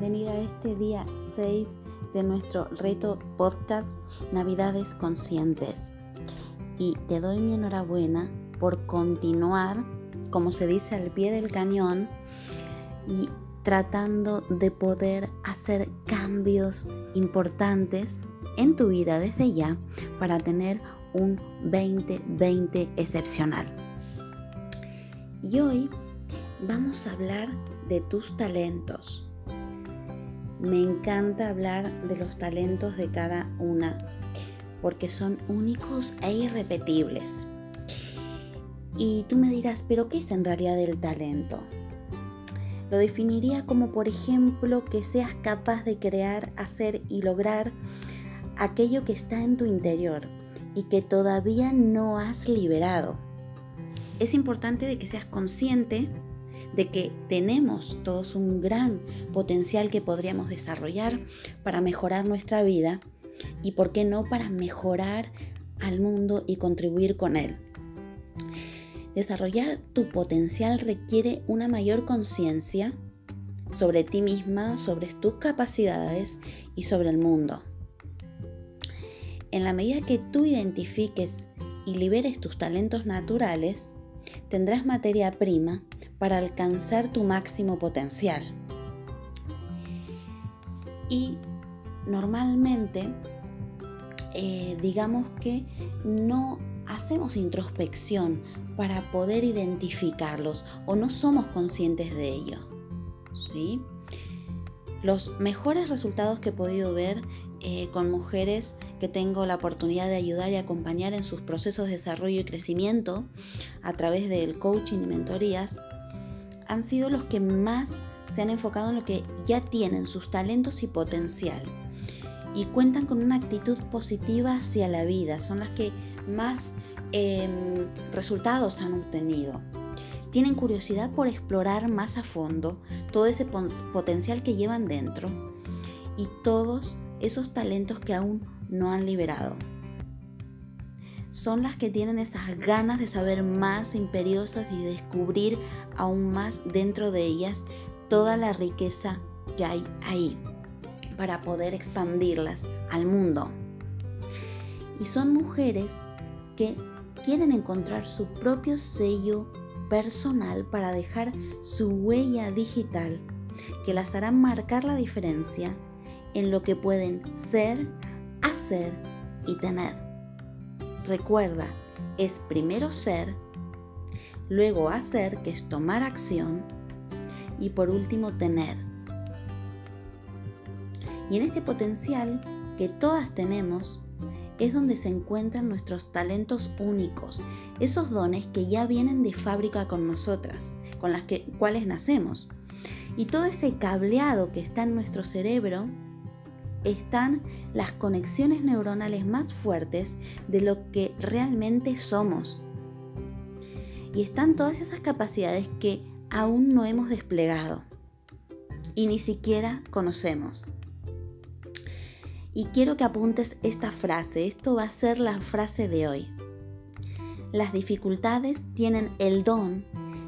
bienvenida a este día 6 de nuestro reto podcast Navidades Conscientes. Y te doy mi enhorabuena por continuar, como se dice, al pie del cañón y tratando de poder hacer cambios importantes en tu vida desde ya para tener un 2020 excepcional. Y hoy vamos a hablar de tus talentos. Me encanta hablar de los talentos de cada una porque son únicos e irrepetibles. Y tú me dirás, pero ¿qué es en realidad el talento? Lo definiría como, por ejemplo, que seas capaz de crear, hacer y lograr aquello que está en tu interior y que todavía no has liberado. Es importante de que seas consciente de que tenemos todos un gran potencial que podríamos desarrollar para mejorar nuestra vida y, por qué no, para mejorar al mundo y contribuir con él. Desarrollar tu potencial requiere una mayor conciencia sobre ti misma, sobre tus capacidades y sobre el mundo. En la medida que tú identifiques y liberes tus talentos naturales, tendrás materia prima para alcanzar tu máximo potencial. Y normalmente, eh, digamos que no hacemos introspección para poder identificarlos o no somos conscientes de ello. ¿sí? Los mejores resultados que he podido ver eh, con mujeres que tengo la oportunidad de ayudar y acompañar en sus procesos de desarrollo y crecimiento a través del coaching y mentorías han sido los que más se han enfocado en lo que ya tienen, sus talentos y potencial. Y cuentan con una actitud positiva hacia la vida. Son las que más em, resultados han obtenido. Tienen curiosidad por explorar más a fondo todo ese potencial que llevan dentro y todos esos talentos que aún no han liberado son las que tienen esas ganas de saber más imperiosas y descubrir aún más dentro de ellas toda la riqueza que hay ahí para poder expandirlas al mundo. Y son mujeres que quieren encontrar su propio sello personal para dejar su huella digital que las hará marcar la diferencia en lo que pueden ser, hacer y tener. Recuerda, es primero ser, luego hacer, que es tomar acción, y por último tener. Y en este potencial que todas tenemos, es donde se encuentran nuestros talentos únicos, esos dones que ya vienen de fábrica con nosotras, con las que, cuales nacemos. Y todo ese cableado que está en nuestro cerebro están las conexiones neuronales más fuertes de lo que realmente somos. Y están todas esas capacidades que aún no hemos desplegado y ni siquiera conocemos. Y quiero que apuntes esta frase, esto va a ser la frase de hoy. Las dificultades tienen el don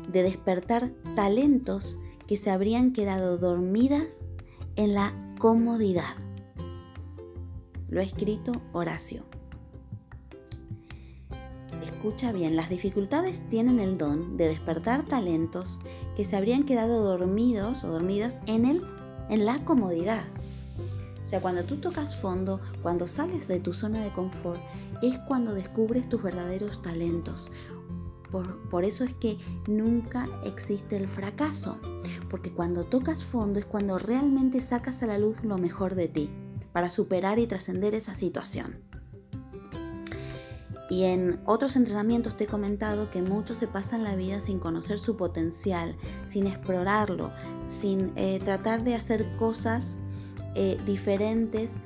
de despertar talentos que se habrían quedado dormidas en la comodidad. Lo ha escrito Horacio. Escucha bien, las dificultades tienen el don de despertar talentos que se habrían quedado dormidos o dormidas en, el, en la comodidad. O sea, cuando tú tocas fondo, cuando sales de tu zona de confort, es cuando descubres tus verdaderos talentos. Por, por, eso es que nunca existe el fracaso, porque cuando tocas fondo es cuando realmente sacas a la luz lo mejor de ti para superar y trascender esa situación. Y en otros entrenamientos te he comentado que muchos se pasan la vida sin conocer su potencial, sin explorarlo, sin eh, tratar de hacer cosas eh, diferentes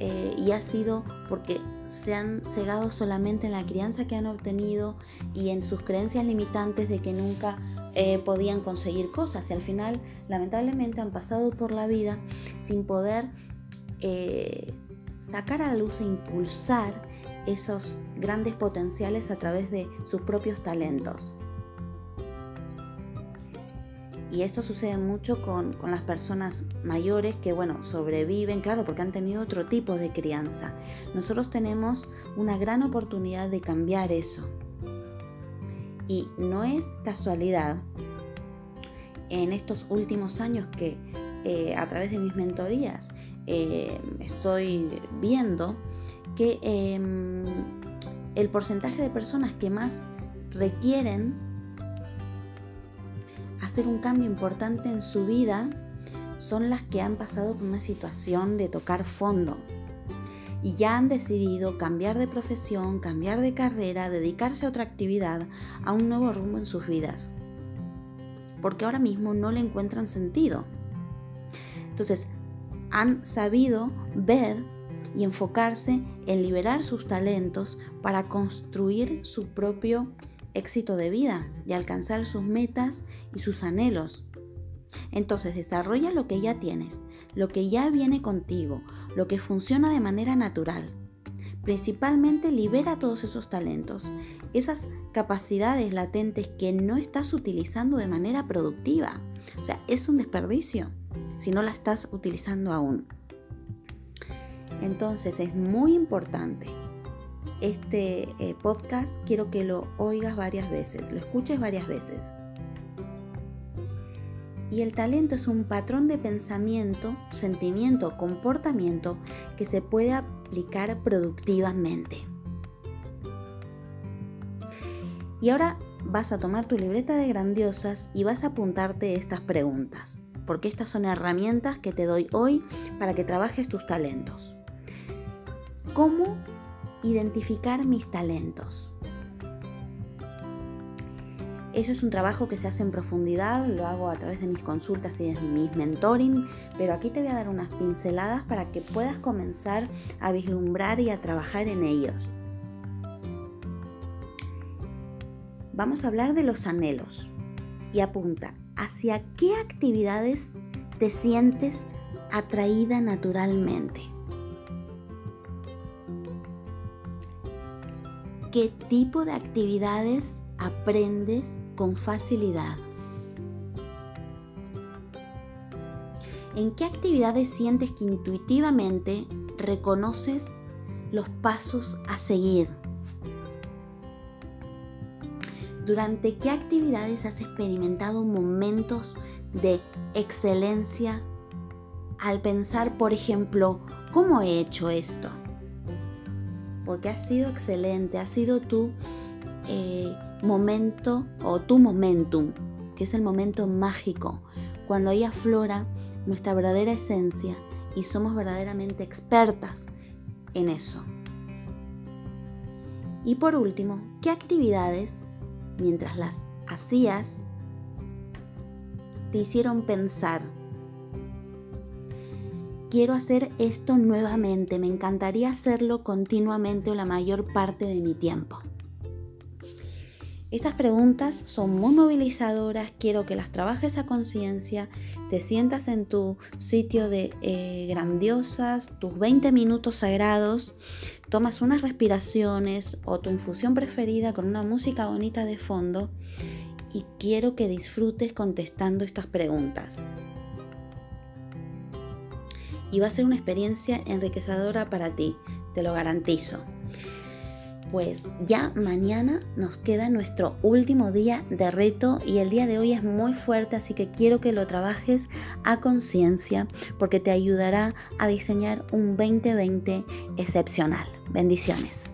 eh, y ha sido porque se han cegado solamente en la crianza que han obtenido y en sus creencias limitantes de que nunca podían conseguir cosas y al final lamentablemente han pasado por la vida sin poder eh, sacar a luz e impulsar esos grandes potenciales a través de sus propios talentos. y esto sucede mucho con, las personas mayores que, bueno, sobreviven, claro, porque han tenido otro tipo de crianza. Nosotros tenemos una gran oportunidad de cambiar eso. Y no es casualidad en estos últimos años que eh, a través de mis mentorías eh, estoy viendo que em, el porcentaje de personas que más requieren hacer un cambio importante en su vida son las que han pasado por una situación de tocar fondo y ya han decidido cambiar de profesión, cambiar de carrera, dedicarse a otra actividad, a un nuevo rumbo en sus vidas. Porque ahora mismo no le encuentran sentido. Entonces, han sabido ver y enfocarse en liberar sus talentos para construir su propio éxito de vida y alcanzar sus metas y sus anhelos. Entonces desarrolla lo que ya tienes, lo que ya viene contigo, lo que funciona de manera natural. Principalmente libera todos esos talentos, esas capacidades latentes que no estás utilizando de manera productiva. O sea, es un desperdicio si no la estás utilizando aún. Entonces es muy importante este eh, podcast, quiero que lo oigas varias veces, lo escuches varias veces. Y el talento es un patrón de pensamiento, sentimiento, comportamiento que se puede aplicar productivamente. Y ahora vas a tomar tu libreta de grandiosas y vas a apuntarte estas preguntas, porque estas son herramientas que te doy hoy para que trabajes tus talentos. ¿Cómo identificar mis talentos? Eso es un trabajo que se hace en profundidad, lo hago a través de mis consultas y de mis mentoring, pero aquí te voy a dar unas pinceladas para que puedas comenzar a vislumbrar y a trabajar en ellos. Vamos a hablar de los anhelos y apunta, ¿hacia qué actividades te sientes atraída naturalmente? qué tipo de actividades aprendes con facilidad. ¿En qué actividades sientes que intuitivamente reconoces los pasos a seguir? ¿Durante qué actividades has experimentado momentos de excelencia al pensar, por ejemplo, ¿cómo he hecho esto? porque ha sido excelente, ha sido tu eh, momento o tu momentum, que es el momento mágico, cuando ahí aflora nuestra verdadera esencia y somos verdaderamente expertas en eso. Y por último, ¿qué actividades, mientras las hacías, te hicieron pensar quiero hacer esto nuevamente, me encantaría hacerlo continuamente o la mayor parte de mi tiempo. Estas preguntas son muy movilizadoras, quiero que las trabajes a conciencia, te sientas en tu sitio de eh, grandiosas, tus 20 minutos sagrados, tomas unas respiraciones o tu infusión preferida con una música bonita de fondo y quiero que disfrutes contestando estas preguntas y va a ser una experiencia enriquecedora para ti, te lo garantizo. Pues ya mañana nos queda nuestro último día de reto y el día de hoy es muy fuerte, así que quiero que lo trabajes a conciencia porque te ayudará a diseñar un 2020 excepcional. Bendiciones.